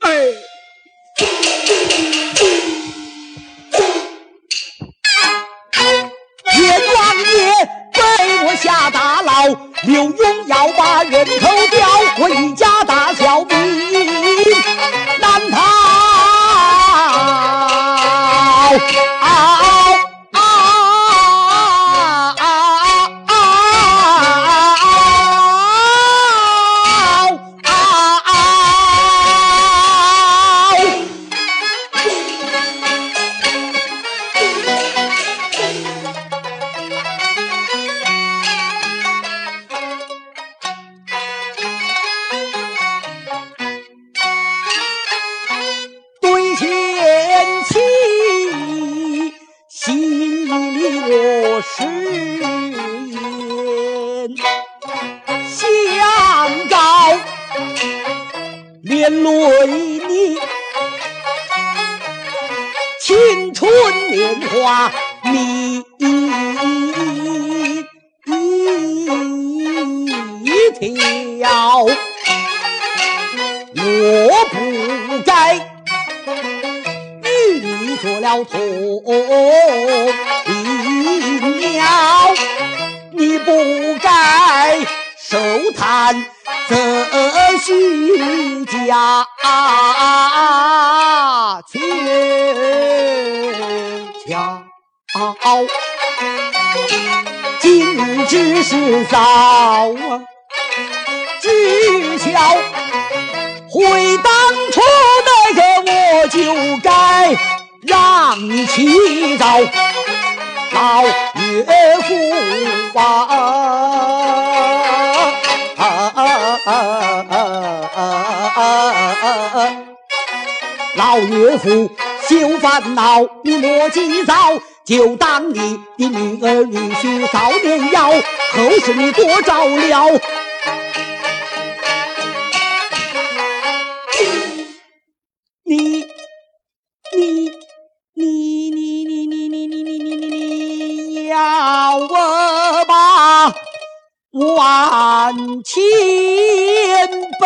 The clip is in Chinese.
哎。铁棺也被我下大牢刘墉要把人头掉回家连累你青春年华迷条，我不该与你做了同林鸟，你不该受叹。西家千巧，今日之事早啊知晓，回当初那个我就该让你起早，老岳父啊。老岳父休烦恼，你莫急躁，就当你的女儿女婿早年要，后事你多照料。你你你你你你你你你你你你要我把万千奔。